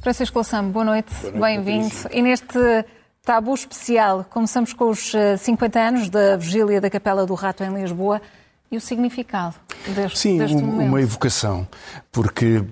Francisco Louçã, boa noite, noite bem-vindo. E neste tabu especial, começamos com os 50 eh, anos da vigília da Capela do Rato em Lisboa e o significado deste, Sim, deste um, uma evocação, porque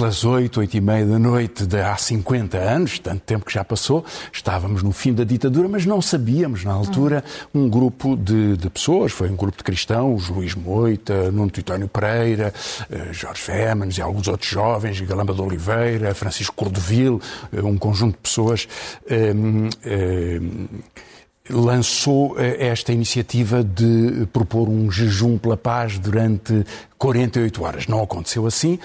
pelas oito, oito e meia da noite de há 50 anos, tanto tempo que já passou, estávamos no fim da ditadura, mas não sabíamos na altura um grupo de, de pessoas, foi um grupo de cristãos, Luís Moita, Nuno Titónio Pereira, eh, Jorge Fémanes e alguns outros jovens, Galamba de Oliveira, Francisco Cordovil, eh, um conjunto de pessoas. Eh, lançou eh, esta iniciativa de propor um jejum pela paz durante 48 horas. Não aconteceu assim,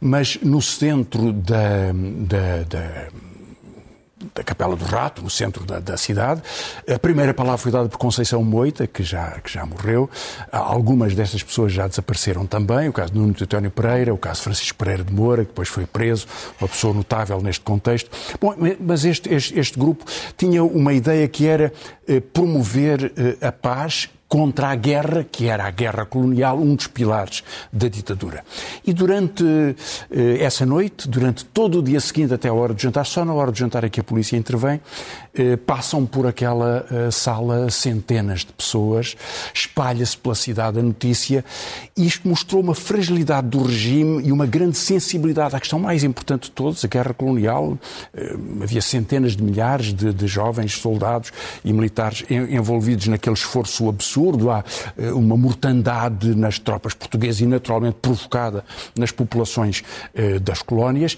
mas no centro da, da, da da Capela do Rato, no centro da, da, cidade. A primeira palavra foi dada por Conceição Moita, que já, que já morreu. Algumas destas pessoas já desapareceram também, o caso de Nuno Tetónio Pereira, o caso Francisco Pereira de Moura, que depois foi preso, uma pessoa notável neste contexto. Bom, mas este, este, este grupo tinha uma ideia que era eh, promover eh, a paz contra a guerra, que era a guerra colonial, um dos pilares da ditadura. E durante eh, essa noite, durante todo o dia seguinte até a hora de jantar, só na hora de jantar é que a polícia intervém, passam por aquela eh, sala centenas de pessoas, espalha-se pela cidade a notícia, isto mostrou uma fragilidade do regime e uma grande sensibilidade à questão mais importante de todos, a guerra colonial. Havia centenas de milhares de, de jovens soldados e militares envolvidos naquele esforço absurdo há eh, uma mortandade nas tropas portuguesas e naturalmente provocada nas populações eh, das colónias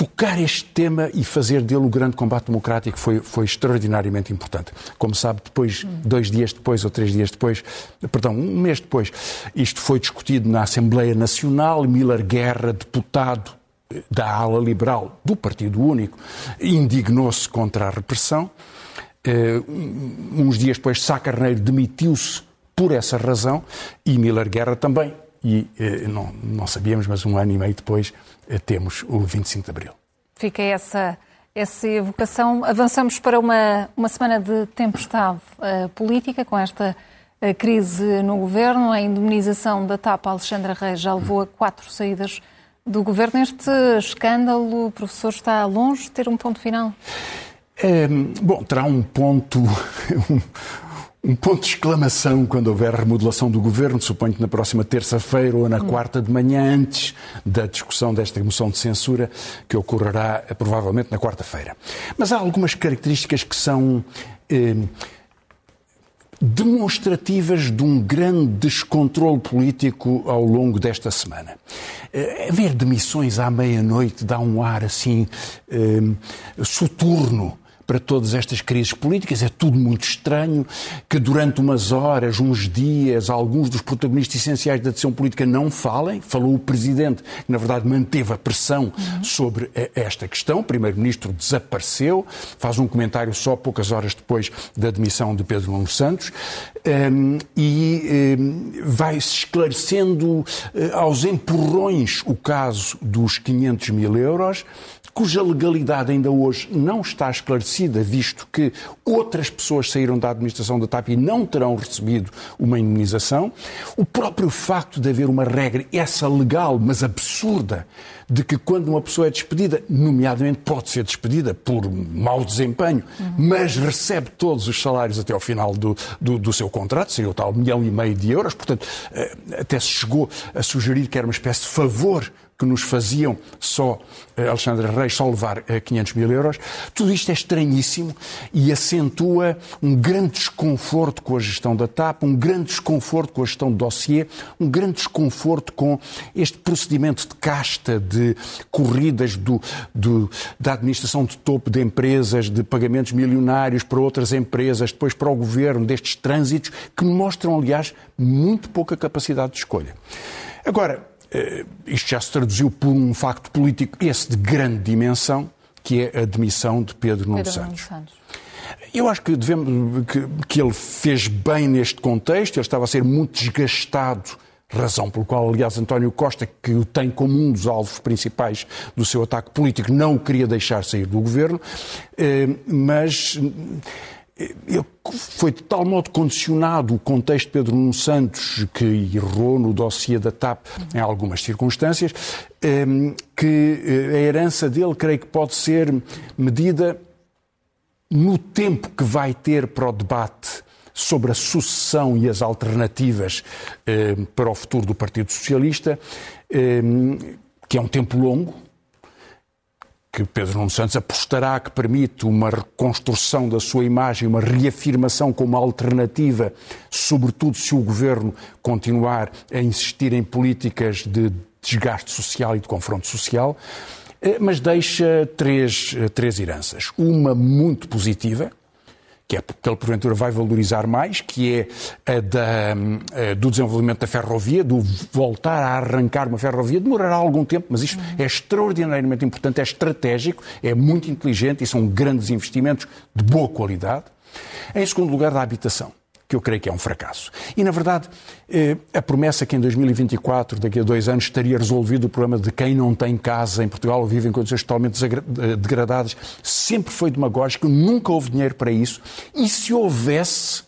tocar este tema e fazer dele o grande combate democrático foi, foi extraordinariamente importante. Como sabe, depois, dois dias depois ou três dias depois, perdão, um mês depois, isto foi discutido na Assembleia Nacional. Miller Guerra, deputado da ala liberal do Partido Único, indignou-se contra a repressão. Uh, uns dias depois, Sá Carneiro demitiu-se por essa razão e Miller Guerra também. E uh, não, não sabíamos, mas um ano e meio depois uh, temos o 25 de Abril. Fica essa, essa evocação. Avançamos para uma, uma semana de tempestade política com esta crise no governo. A indemnização da TAP Alexandra Reis já levou a quatro saídas do governo. Este escândalo, professor, está longe de ter um ponto final? É, bom, terá um ponto. Um, ponto de exclamação quando houver remodelação do governo, suponho que na próxima terça-feira ou na hum. quarta de manhã, antes da discussão desta moção de censura, que ocorrerá eh, provavelmente na quarta-feira. Mas há algumas características que são. Eh, demonstrativas de um grande descontrole político ao longo desta semana. Eh, haver demissões à meia-noite dá um ar assim eh, soturno para todas estas crises políticas. É tudo muito estranho que durante umas horas, uns dias, alguns dos protagonistas essenciais da decisão política não falem. Falou o Presidente, que na verdade manteve a pressão uhum. sobre esta questão. O Primeiro-Ministro desapareceu, faz um comentário só poucas horas depois da demissão de Pedro Nuno Santos um, e um, vai-se esclarecendo uh, aos empurrões o caso dos 500 mil euros cuja legalidade ainda hoje não está esclarecida, visto que outras pessoas saíram da administração da TAP e não terão recebido uma indemnização. O próprio facto de haver uma regra, essa legal, mas absurda, de que quando uma pessoa é despedida, nomeadamente pode ser despedida por mau desempenho, uhum. mas recebe todos os salários até ao final do, do, do seu contrato, seria o tal milhão e meio de euros, portanto, eh, até se chegou a sugerir que era uma espécie de favor que nos faziam só eh, Alexandre Reis só levar 500 eh, mil euros. Tudo isto é estranhíssimo e acentua um grande desconforto com a gestão da TAP, um grande desconforto com a gestão do dossiê, um grande desconforto com este procedimento de casta, de corridas do, do, da administração de topo de empresas, de pagamentos milionários para outras empresas, depois para o governo, destes trânsitos, que mostram, aliás, muito pouca capacidade de escolha. Agora, isto já se traduziu por um facto político, esse de grande dimensão, que é a demissão de Pedro Nuno Pedro Santos. Santos. Eu acho que, devemos, que, que ele fez bem neste contexto, ele estava a ser muito desgastado razão pelo qual, aliás, António Costa, que o tem como um dos alvos principais do seu ataque político, não o queria deixar sair do governo, eh, mas foi de tal modo condicionado o contexto de Pedro Nuno Santos, que errou no dossiê da TAP em algumas circunstâncias, ehm, que eh, a herança dele creio que pode ser medida no tempo que vai ter para o debate sobre a sucessão e as alternativas ehm, para o futuro do Partido Socialista, ehm, que é um tempo longo, que Pedro Nuno Santos apostará que permite uma reconstrução da sua imagem, uma reafirmação como alternativa, sobretudo se o governo continuar a insistir em políticas de desgaste social e de confronto social, eh, mas deixa três, eh, três heranças. Uma muito positiva, que é porque ele porventura vai valorizar mais, que é a da, a do desenvolvimento da ferrovia, do voltar a arrancar uma ferrovia. Demorará algum tempo, mas isto é extraordinariamente importante, é estratégico, é muito inteligente e são grandes investimentos de boa qualidade. Em segundo lugar, da habitação que eu creio que é um fracasso. E, na verdade, eh, a promessa que em 2024, daqui a dois anos, estaria resolvido o problema de quem não tem casa em Portugal ou vive em condições totalmente eh, degradadas, sempre foi demagógico, nunca houve dinheiro para isso. E se houvesse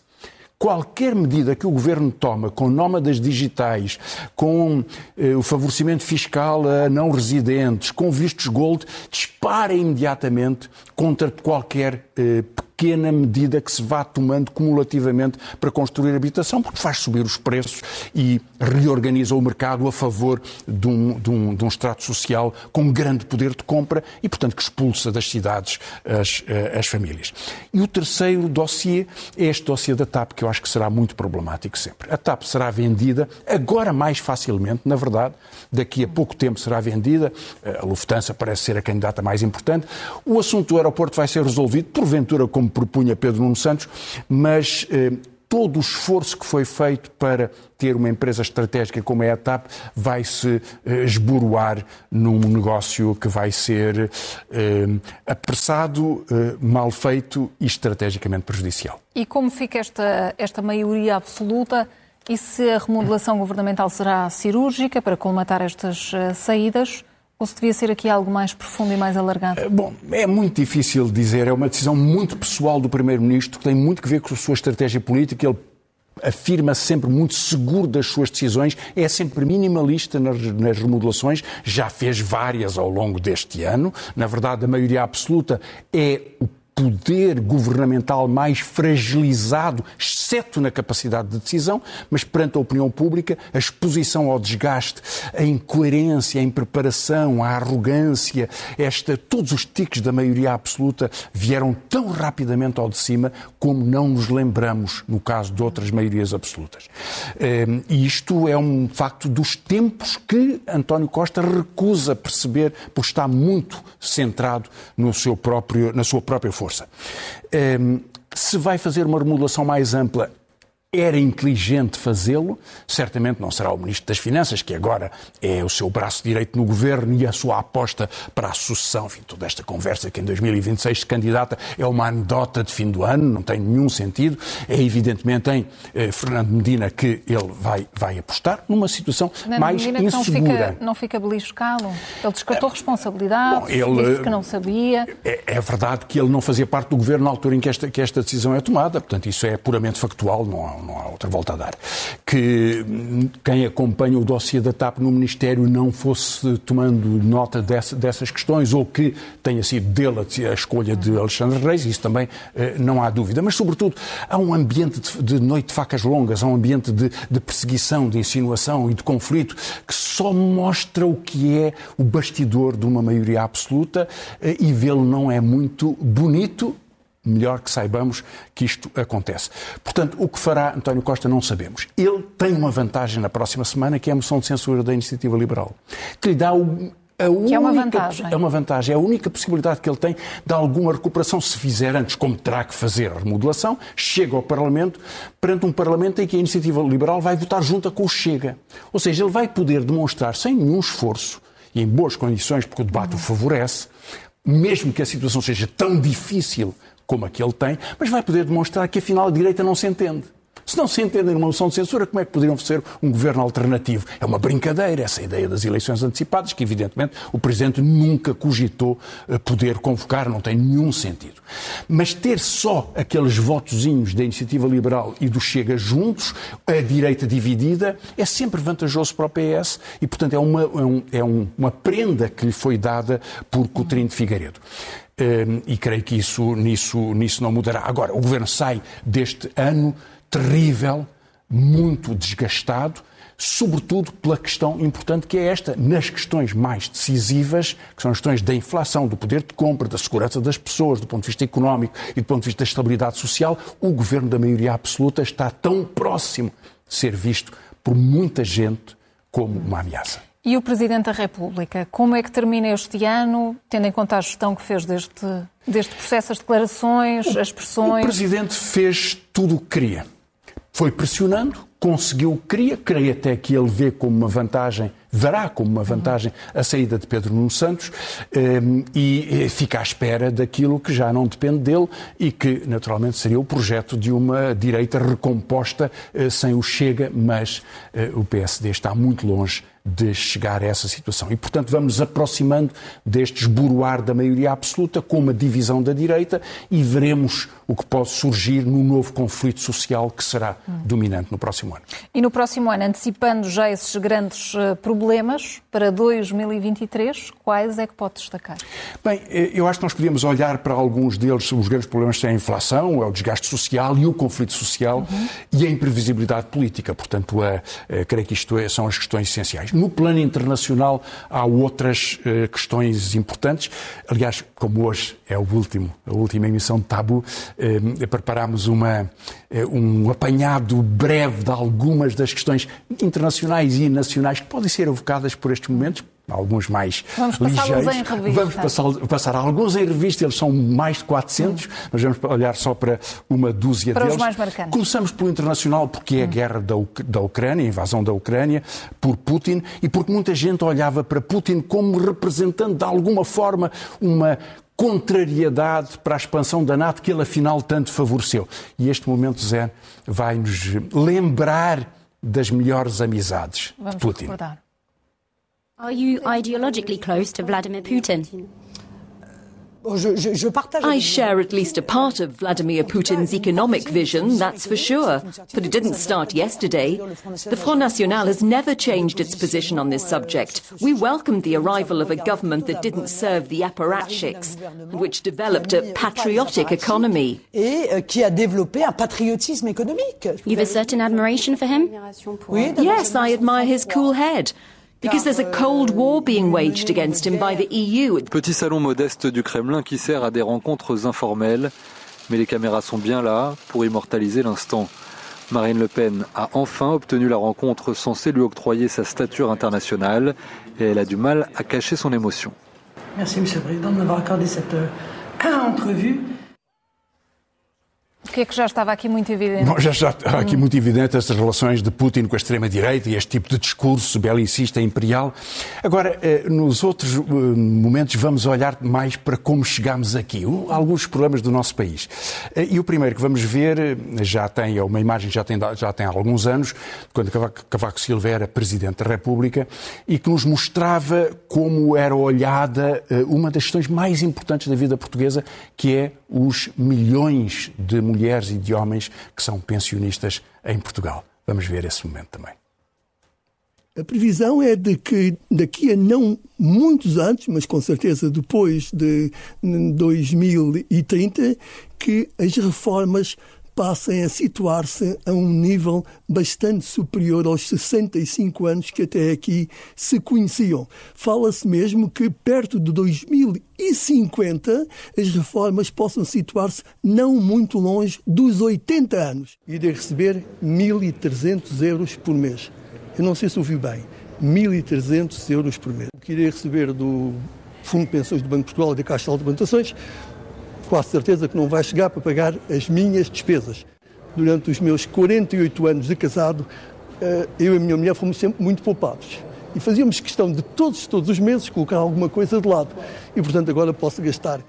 qualquer medida que o governo toma com nómadas digitais, com eh, o favorecimento fiscal a não residentes, com vistos gold, dispara imediatamente contra qualquer eh, pequena medida que se vá tomando cumulativamente para construir habitação, porque faz subir os preços e reorganiza o mercado a favor de um, de um, de um extrato social com grande poder de compra e, portanto, que expulsa das cidades as, eh, as famílias. E o terceiro dossiê é este dossiê da TAP, que eu acho que será muito problemático sempre. A TAP será vendida agora mais facilmente, na verdade, daqui a pouco tempo será vendida, a Lufthansa parece ser a candidata mais importante. O assunto do aeroporto vai ser resolvido, porventura, como propunha Pedro Nuno Santos, mas eh, todo o esforço que foi feito para ter uma empresa estratégica como é a TAP vai se eh, esboroar num negócio que vai ser eh, apressado, eh, mal feito e estrategicamente prejudicial. E como fica esta, esta maioria absoluta? E se a remodelação governamental será cirúrgica para colmatar estas uh, saídas? Ou se devia ser aqui algo mais profundo e mais alargado? Eh, bom, é muito difícil dizer. É uma decisão muito pessoal do Primeiro-Ministro, que tem muito que ver com a sua estratégia política. Ele afirma sempre muito seguro das suas decisões, é sempre minimalista nas, nas, remodelações, já fez várias ao longo deste ano. Na verdade, a maioria absoluta é o poder governamental mais fragilizado, exceto na capacidade de decisão, mas perante a opinião pública, a exposição ao desgaste, a incoerência, a impreparação, a arrogância, esta, todos os tiques da maioria absoluta vieram tão rapidamente ao de cima como não nos lembramos no caso de outras maiorias absolutas. Ehm, e isto é um facto dos tempos que António Costa recusa perceber, porque está muito centrado no seu próprio, na sua própria força força. Um, se vai fazer uma remodelação mais ampla, era inteligente fazê-lo, certamente não será o Ministro das Finanças, que agora é o seu braço direito no governo e a sua aposta para a sucessão. Enfim, toda esta conversa que em 2026 se candidata é uma anedota de fim do ano, não tem nenhum sentido. É evidentemente em eh, Fernando Medina que ele vai, vai apostar numa situação Fernando mais Medina insegura. Não fica, não fica beliscado? Ele descartou é, responsabilidade, bom, ele, disse que não sabia. É, é, verdade que ele não fazia parte do governo na altura em que esta, que esta decisão é tomada, portanto isso é puramente factual, não não há outra volta a dar. Que quem acompanha o dossiê da TAP no Ministério não fosse tomando nota dessa, dessas questões ou que tenha sido dele a escolha de Alexandre Reis, isso também eh, não há dúvida. Mas, sobretudo, há um ambiente de, de noite de facas longas, há um ambiente de, de perseguição, de insinuação e de conflito que só mostra o que é o bastidor de uma maioria absoluta eh, e vê-lo não é muito bonito melhor que saibamos que isto acontece. Portanto, o que fará António Costa não sabemos. Ele tem uma vantagem na próxima semana, que é a moção de censura da Iniciativa Liberal, que lhe dá o a única, que é uma vantagem. É uma vantagem. É a única possibilidade que ele tem de alguma recuperação, se fizer antes, como terá que fazer a remodelação, chega ao Parlamento, perante um Parlamento em que a Iniciativa Liberal vai votar junto com o Chega. Ou seja, ele vai poder demonstrar, sem nenhum esforço, e em boas condições, porque o debate o favorece, mesmo que a situação seja tão difícil como a que ele tem, mas vai poder demonstrar que afinal a direita não se entende. Se não se entendem numa moção de censura, como é que poderiam ser um governo alternativo? É uma brincadeira essa ideia das eleições antecipadas, que evidentemente o Presidente nunca cogitou eh, poder convocar, não tem nenhum sentido. Mas ter só aqueles votozinhos da Iniciativa Liberal e do Chega juntos, a direita dividida, é sempre vantajoso para o PS e, portanto, é uma, é, um, é uma prenda que lhe foi dada por Coutrinho de Figueiredo. Um, e creio que isso, nisso, nisso não mudará. Agora, o Governo sai deste ano terrível, muito desgastado, sobretudo pela questão importante que é esta, nas questões mais decisivas, que são as questões da inflação, do poder de compra, da segurança das pessoas, do ponto de vista económico e do ponto de vista da estabilidade social, o governo da maioria absoluta está tão próximo de ser visto por muita gente como uma ameaça. E o Presidente da República, como é que termina este ano, tendo em conta a gestão que fez deste, deste processo, as declarações, as pressões? O Presidente fez tudo o que queria. Foi pressionando, conseguiu o que queria, creio até que ele vê como uma vantagem, verá como uma vantagem a saída de Pedro Nuno Santos ehm, e fica à espera daquilo que já não depende dele e que, naturalmente, seria o projeto de uma direita recomposta eh, sem o Chega, mas eh, o PSD está muito longe de chegar a essa situação. E, portanto, vamos aproximando deste esboroar da maioria absoluta com uma divisão da direita e veremos o que pode surgir no novo conflito social que será hum. dominante no próximo ano. E no próximo ano, antecipando já esses grandes eh, problemas para 2023, quais é que pode destacar? Bem, eh, eu acho que nós podíamos olhar para alguns deles, os grandes problemas são a inflação, é o desgaste social e o conflito social uhum. e a imprevisibilidade política. Portanto, a, a, creio que isto é, são as questões essenciais. No plano internacional há outras uh, questões importantes. Aliás, como hoje é o último, a última emissão de Tabu, uh, preparámos uma, uh, um apanhado breve de algumas das questões internacionais e nacionais que podem ser evocadas por estes momentos, alguns mais vamos ligeiros. Em revista. Vamos passar, passar alguns em revista, eles são mais de 400, hum. mas vamos olhar só para uma dúzia para deles. Os mais marcantes. Começamos pelo internacional, porque é a hum. guerra da, da Ucrânia, a invasão da Ucrânia, por Putin, e porque muita gente olhava para Putin como representando de alguma forma uma contrariedade para a expansão da NATO que ele afinal tanto favoreceu. E este momento, Zé, vai nos lembrar das melhores amizades Vamos de Putin. Recordar. Are you ideologically close to Vladimir Putin? I share at least a part of Vladimir Putin's economic vision, that's for sure. But it didn't start yesterday. The Front National has never changed its position on this subject. We welcomed the arrival of a government that didn't serve the apparatchiks, and which developed a patriotic economy. Euh, You've a certain admiration for him? Yes, I admire his cool head. Because there's a cold war being waged against him by the EU. Petit salon modeste du Kremlin qui sert à des rencontres informelles, mais les caméras sont bien là pour immortaliser l'instant. Marine Le Pen a enfin obtenu la rencontre censée lui octroyer sa stature internationale et elle a du mal à cacher son émotion. Merci Monsieur le Président de m'avoir accordé cette euh, entrevue. O que é que já estava aqui muito evidente? Bom, já está aqui muito evidente essas relações de Putin com a extrema-direita e este tipo de discurso belicista imperial. Agora, eh, nos outros eh, momentos, vamos olhar mais para como chegámos aqui, alguns problemas do nosso país. Eh, e o primeiro que vamos ver, já tem, é uma imagem já tem, já tem há alguns anos, quando Cavaco Silva era Presidente da República, e que nos mostrava como era olhada uma das questões mais importantes da vida portuguesa, que é os milhões de mulheres e de homens que são pensionistas em Portugal. Vamos ver esse momento também. A previsão é de que daqui a não muitos anos, mas com certeza depois de 2030, que as reformas passem a situar-se a um nível bastante superior aos 65 anos que até aqui se conheciam. Fala-se mesmo que perto de 2050 as reformas possam situar-se não muito longe dos 80 anos e de receber 1.300 euros por mês. Eu não sei se ouviu bem. 1.300 euros por mês. O que irei receber do Fundo de Pensões do Banco de Portugal e da Caixa de Alimentações quase certeza que não vai chegar para pagar as minhas despesas. Durante os meus 48 anos de casado, eh, eu e a minha mulher fomos sempre muito poupados. E fazíamos questão de todos, todos os meses colocar alguma coisa de lado. E, portanto, agora posso gastar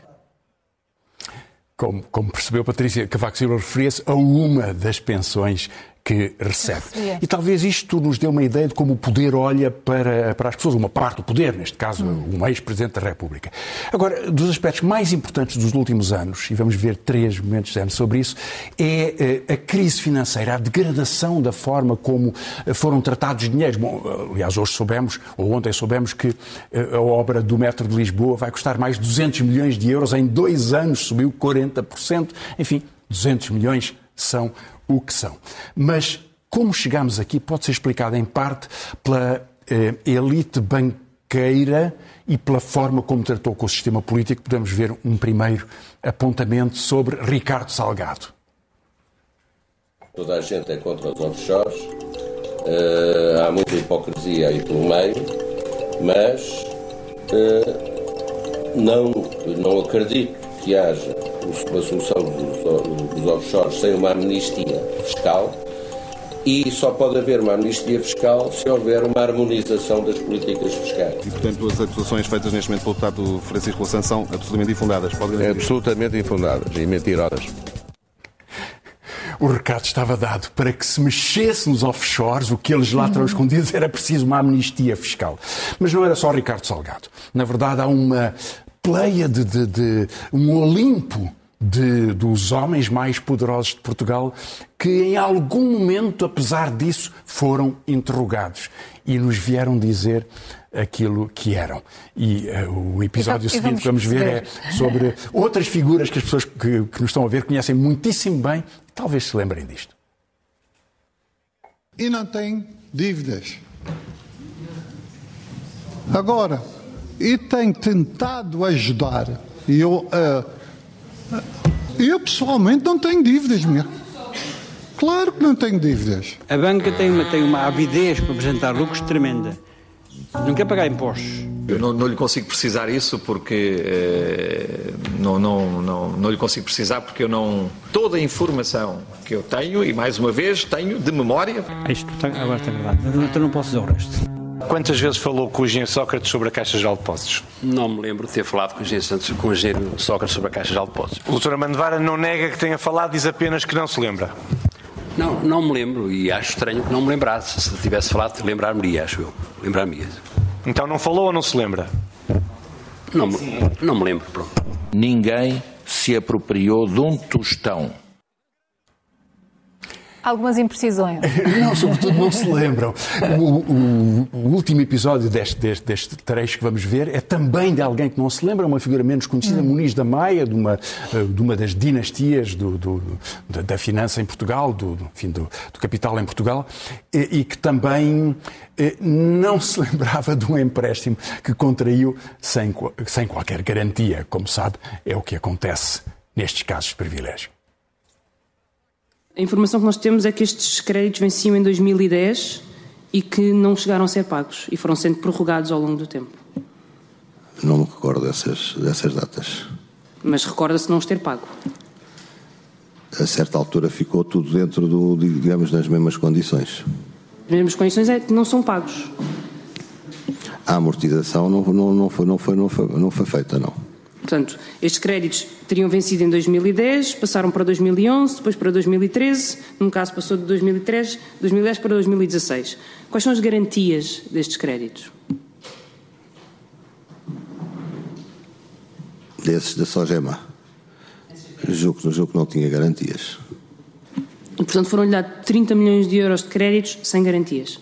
Como, como percebeu Patrícia Cavaco Silva, referia-se a uma das pensões que recebe. E talvez isto nos dê uma ideia de como o poder olha para, para as pessoas, uma parte do poder, neste caso, hum. um ex-presidente da República. Agora, dos aspectos mais importantes dos últimos anos, e vamos ver três momentos de sobre isso, é eh, a crise financeira, a degradação da forma como eh, foram tratados dinheiros. Bom, aliás, hoje soubemos, ou ontem soubemos, que eh, a obra do metro de Lisboa vai custar mais de 200 milhões de euros, em dois anos subiu 40%. Enfim, 200 milhões são o que são. Mas como chegamos aqui pode ser explicado em parte pela eh, elite banqueira e pela forma como tratou com o sistema político. Podemos ver um primeiro apontamento sobre Ricardo Salgado. Toda a gente é contra os offshores, uh, há muita hipocrisia aí pelo meio, mas uh, não, não acredito que haja uma solução dos, dos offshores sem uma amnistia fiscal e só pode haver uma amnistia fiscal se houver uma harmonização das políticas fiscais. E, portanto, as acusações feitas neste momento pelo deputado Francisco Louçã são absolutamente infundadas? Pode é absolutamente infundadas e mentirosas. O recado estava dado para que se mexesse nos offshores, o que eles lá terão escondidos era preciso uma amnistia fiscal. Mas não era só Ricardo Salgado. Na verdade, há uma pleia de, de, de um Olimpo de, dos homens mais poderosos de Portugal que em algum momento, apesar disso, foram interrogados e nos vieram dizer aquilo que eram. E uh, o episódio seguinte que vamos ver é sobre outras figuras que as pessoas que, que nos estão a ver conhecem muitíssimo bem e talvez se lembrem disto. E não tem dívidas. Agora, e tem tentado ajudar. E eu, uh, eu pessoalmente não tenho dívidas mesmo. Claro que não tenho dívidas. A banca tem uma, tem uma avidez para apresentar lucros tremenda. Não quer pagar impostos. Eu não, não lhe consigo precisar isso porque eh, não, não, não, não lhe consigo precisar porque eu não. Toda a informação que eu tenho, e mais uma vez tenho de memória. Isto agora está gravado. Então não posso dizer o resto. Quantas vezes falou com o engenheiro Sócrates sobre a Caixa Geral de Depósitos? Não me lembro de ter falado com o engenheiro, com o engenheiro Sócrates sobre a Caixa Geral de Depósitos. O doutor Amandovara não nega que tenha falado, diz apenas que não se lembra. Não, não me lembro e acho estranho que não me lembrasse. Se tivesse falado, lembrar-me-ia, acho eu. Lembrar-me-ia. Então não falou ou não se lembra? Não, não me lembro, pronto. Ninguém se apropriou de um tostão Algumas imprecisões. não, sobretudo não se lembram. O, o, o último episódio deste, deste, deste, trecho que vamos ver é também de alguém que não se lembra, uma figura menos conhecida, hum. Muniz da Maia, de uma, eh, de uma das dinastias do, do, da finança em Portugal, do, enfim, do, do capital em Portugal, e, e que também eh, não se lembrava de um empréstimo que contraiu sem, sem qualquer garantia. Como sabe, é o que acontece nestes casos de privilégio. A informação que nós temos é que estes créditos venciam em 2010 e que não chegaram a ser pagos e foram sendo prorrogados ao longo do tempo. Não me recordo dessas, dessas datas. Mas recorda-se não os ter pago? A certa altura ficou tudo dentro do, digamos, das mesmas condições. As mesmas condições é que não são pagos. A amortização não, não, não, foi, não, foi, não, foi, não foi feita, não. Portanto, estes créditos teriam vencido em 2010, passaram para 2011, depois para 2013, num caso passou de 2003, 2010 para 2016. Quais são as garantias destes créditos? Desses da Sogema. Julgo, julgo que não tinha garantias. E, portanto, foram-lhe dados 30 milhões de euros de créditos sem garantias?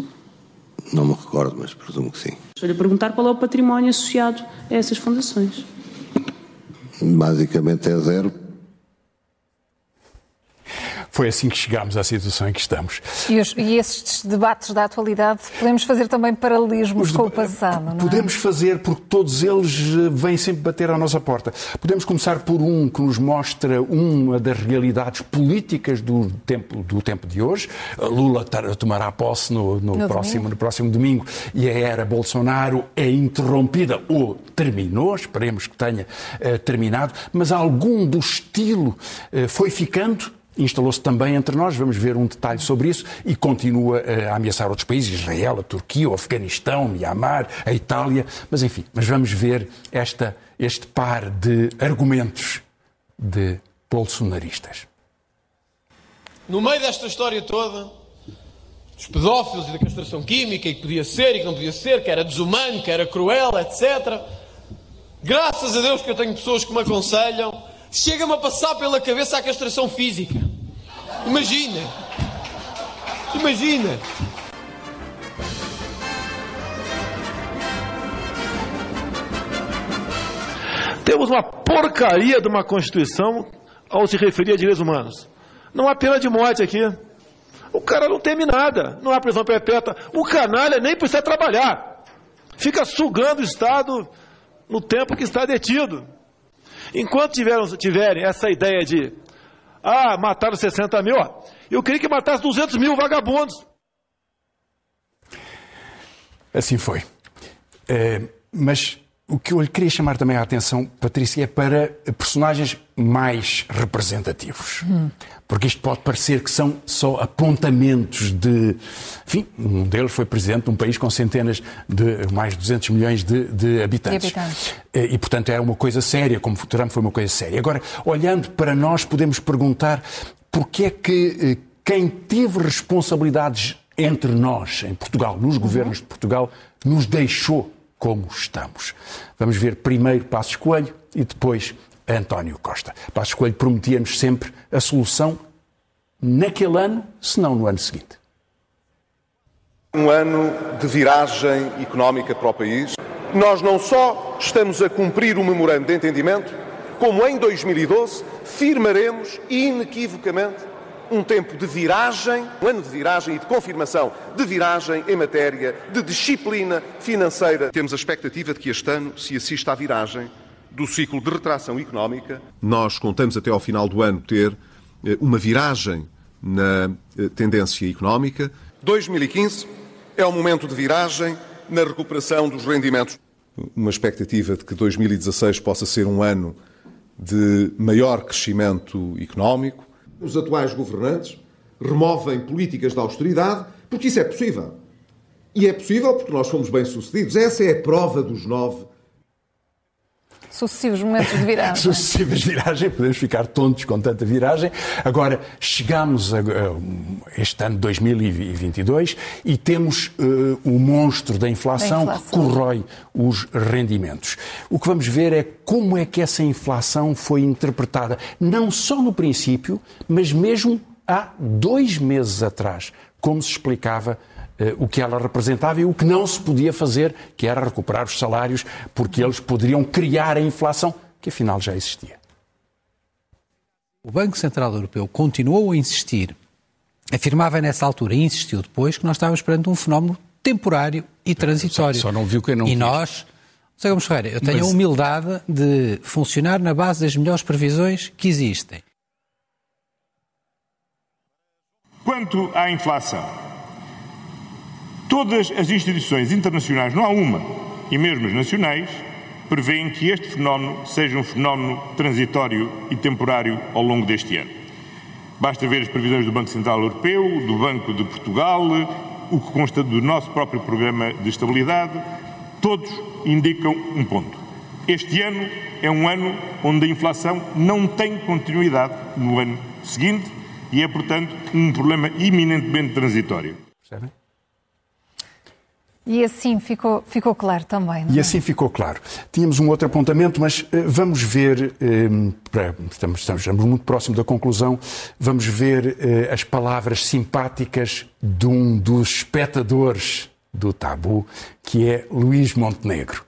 Não me recordo, mas presumo que sim. Estou-lhe a perguntar qual é o património associado a essas fundações basicamente é zero. Foi assim que chegámos à situação em que estamos. E, os, e esses debates da atualidade, podemos fazer também paralelismos com o passado, não é? Podemos fazer, porque todos eles eh, vêm sempre bater à nossa porta. Podemos começar por um que nos mostra uma das realidades políticas do tempo, do tempo de hoje. Lula tomará posse no, no, no próximo, domingo. no próximo domingo e a era Bolsonaro é interrompida ou terminou, esperemos que tenha uh, terminado, mas algum do estilo foi ficando instalou-se também entre nós. Vamos ver um detalhe sobre isso e continua eh, a ameaçar outros países, Israel, a Turquia, o Afeganistão, Myanmar, a Itália. Mas enfim, mas vamos ver esta, este par de argumentos de bolsonaristas. No meio desta história toda, dos pedófilos e da castração química, e que podia ser e que não podia ser, que era desumano, que era cruel, etc. Graças a Deus que eu tenho pessoas que me aconselham, chega-me a passar pela cabeça a castração física. Imagina! Imagina! Temos uma porcaria de uma Constituição ao se referir a direitos humanos. Não há pena de morte aqui. O cara não teme nada, não há prisão perpétua. O canalha nem precisa trabalhar. Fica sugando o Estado no tempo que está detido. Enquanto tiveram, tiverem essa ideia de, ah, mataram 60 mil, ó, eu queria que matasse 200 mil vagabundos. Assim foi. É, mas o que eu lhe queria chamar também a atenção, Patrícia, é para personagens mais representativos. Hum. Porque isto pode parecer que são só apontamentos de. Enfim, um deles foi presidente de um país com centenas de. mais de 200 milhões de, de habitantes. De habitantes. Eh, e, portanto, é uma coisa séria, como Trump foi uma coisa séria. Agora, olhando para nós, podemos perguntar porquê é que eh, quem teve responsabilidades entre nós, em Portugal, nos uhum. governos de Portugal, nos deixou como estamos. Vamos ver primeiro Passos Coelho e depois António Costa. Passos Coelho prometia-nos sempre a solução naquele ano, se não no ano seguinte. Um ano de viragem económica para o país. Nós não só estamos a cumprir o memorando de entendimento, como em 2012 firmaremos inequivocamente um tempo de viragem, um ano de viragem e de confirmação de viragem em matéria de disciplina financeira. Temos a expectativa de que este ano se assista à viragem do ciclo de retração económica. Nós contamos até ao final do ano ter eh, uma viragem na eh, tendência económica. 2015 é o momento de viragem na recuperação dos rendimentos. Uma expectativa de que 2016 possa ser um ano de maior crescimento económico, os atuais governantes removem políticas de austeridade, porque isso é possível. E é possível porque nós fomos bem-sucedidos. Essa é a prova dos nove sucessivos momentos de viragem. Sucessivas viragens, podemos ficar tontos com tanta viragem. Agora, chegamos a, a este ano 2022 e temos uh, o monstro da inflação, da inflação, que corrói os rendimentos. O que vamos ver é como é que essa inflação foi interpretada, não só no princípio, mas mesmo há dois meses atrás, como se explicava o que ela representava e o que não se podia fazer, que era recuperar os salários, porque eles poderiam criar a inflação, que afinal já existia. O Banco Central Europeu continuou a insistir, afirmava nessa altura e insistiu depois que nós estávamos perante um fenómeno temporário e transitório. Só, só não viu quem não E quis. nós, José Gomes Ferreira, eu tenho Mas... a humildade de funcionar na base das melhores previsões que existem. Quanto à inflação, Todas as instituições internacionais, não há uma, e mesmo as nacionais, prevêem que este fenómeno seja um fenómeno transitório e temporário ao longo deste ano. Basta ver as previsões do Banco Central Europeu, do Banco de Portugal, o que consta do nosso próprio programa de estabilidade, todos indicam um ponto. Este ano é um ano onde a inflação não tem continuidade no ano seguinte e é, portanto, um problema eminentemente transitório. Percebem? E assim ficou, ficou claro também. E é? assim ficou claro. Tínhamos um outro apontamento, mas uh, vamos ver, uh, estamos, estamos, muito próximo da conclusão, vamos ver uh, as palavras simpáticas de um dos espectadores do Tabu, que é Luís Montenegro.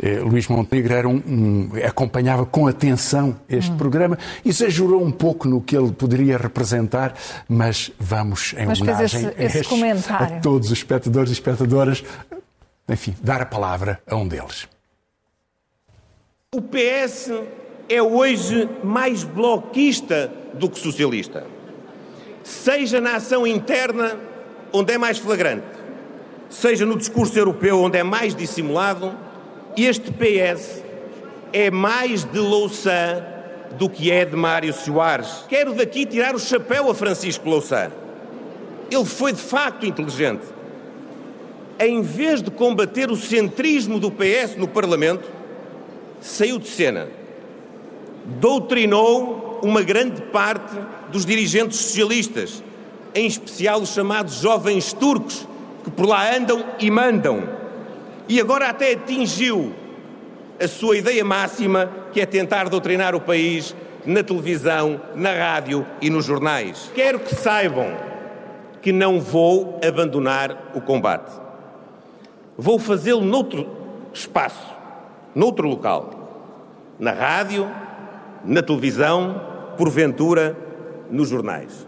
Eh, Luís Montenegro era um, um, acompanhava com atenção este hum. programa, exagerou um pouco no que ele poderia representar, mas vamos, em mas homenagem esse, esse a, a todos os espectadores e espectadoras, enfim, dar a palavra a um deles. O PS é hoje mais bloquista do que socialista. Seja na ação interna, onde é mais flagrante, seja no discurso europeu, onde é mais dissimulado, este PS é mais de Louçã do que é de Mário Soares. Quero daqui tirar o chapéu a Francisco Louçã. Ele foi de facto inteligente. Em vez de combater o centrismo do PS no Parlamento, saiu de cena. Doutrinou uma grande parte dos dirigentes socialistas, em especial os chamados jovens turcos, que por lá andam e mandam. E agora até atingiu a sua ideia máxima, que é tentar doutrinar o país na televisão, na rádio e nos jornais. Quero que saibam que não vou abandonar o combate. Vou fazê-lo noutro espaço, noutro local. Na rádio, na televisão, porventura, nos jornais.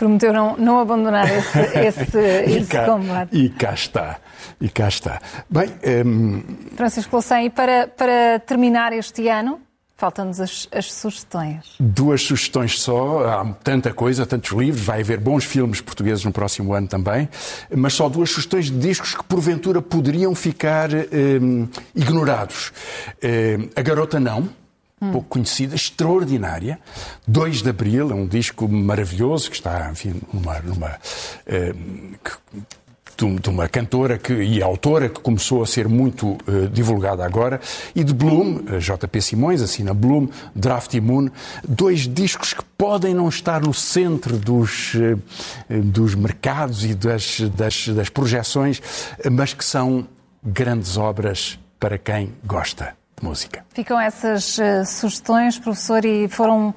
Prometeu não, não abandonar esse, esse, esse cá, combate. E cá está. E cá está. Bem, hum, Francisco Louçã, e para, para terminar este ano, faltam-nos as, as sugestões. Duas sugestões só, há tanta coisa, tantos livros, vai haver bons filmes portugueses no próximo ano também, mas só duas sugestões de discos que porventura poderiam ficar hum, ignorados. Hum, a Garota Não, pouco conhecida, extraordinária. 2 de Abril, é um disco maravilhoso que está, enfim, numa. numa eh, que- de um- uma cantora que, e autora que começou a ser muito eh, divulgada agora, e de Bloom, eh, JP Simões, assina Bloom, Draft Moon, dois discos que podem não estar no centro dos, eh, dos mercados e das, das, das projeções, mas que são grandes obras para quem gosta música. Ficam essas eh, sugestões, professor, e foram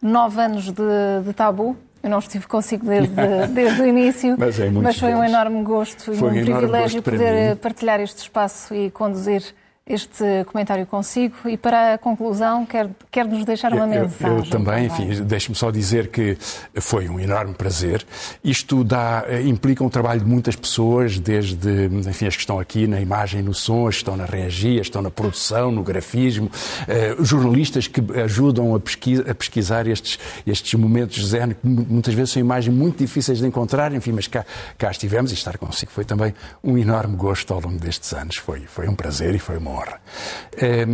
nove anos de, de tabu. Eu não estive consigo desde, desde o início, Mas é muito foi um enorme gosto e Foi um um enorme privilégio gosto poder eh, partilhar este espaço e conduzir este comentário consigo. E para a conclusão, quer, quer nos deixar uma Eu- eu- mensagem. Eu, também, enfim, deixe-me só dizer que foi um enorme prazer. Isto dá, eh, implica um trabalho de muitas pessoas, desde enfim, as que estão aqui na imagem, no som, as que estão na regia, estão na produção, no grafismo, eh, jornalistas que ajudam a, pesquisa- a pesquisar estes, estes momentos zen, que mu- muitas vezes são imagens muito difíceis de encontrar, enfim, mas cá, cá estivemos e estar consigo foi também um enorme gosto ao longo destes anos. Foi, foi um prazer e foi uma honra. Eh,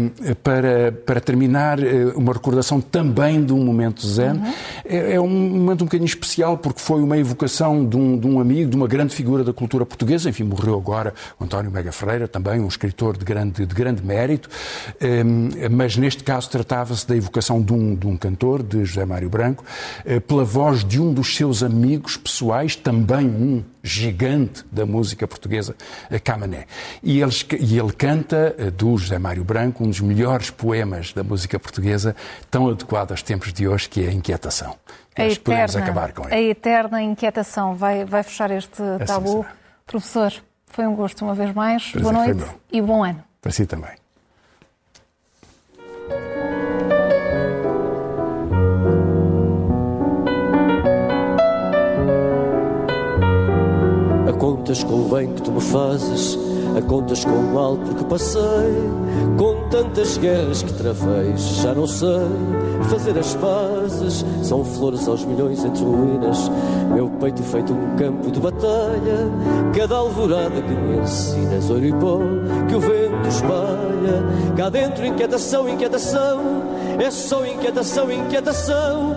para, para terminar, eh, uma recordação também de um momento zen. É, é um momento um bocadinho especial porque foi uma evocação de um, de um amigo, de uma grande figura da cultura portuguesa. Enfim, morreu agora António Mega Ferreira, também um escritor de grande, de grande mérito. Eh, mas neste caso tratava-se da evocação de um, de um cantor, de José Mário Branco, eh, pela voz de um dos seus amigos pessoais, também um gigante da música portuguesa, a Camané. E, eles, e ele canta, eh, do José Mário Branco, um dos melhores poemas da música portuguesa, tão adequado aos tempos de hoje, que é a Inquietação. A Nós podemos eterna, acabar com ele. a eterna inquietação vai, vai fechar este tabu. Professor, foi um gosto uma vez mais. Prazer, Boa foi noite e bom ano. Para si também. Contas com o bem que tu me fazes, a contas com o mal porque passei, com tantas guerras que travei, já não sei fazer as pazes. São flores aos milhões entre ruínas, meu peito feito um campo de batalha. Cada alvorada que me ensinas, ouro e pó que o vento espalha. Cá dentro, inquietação, inquietação. É só inquietação, inquietação.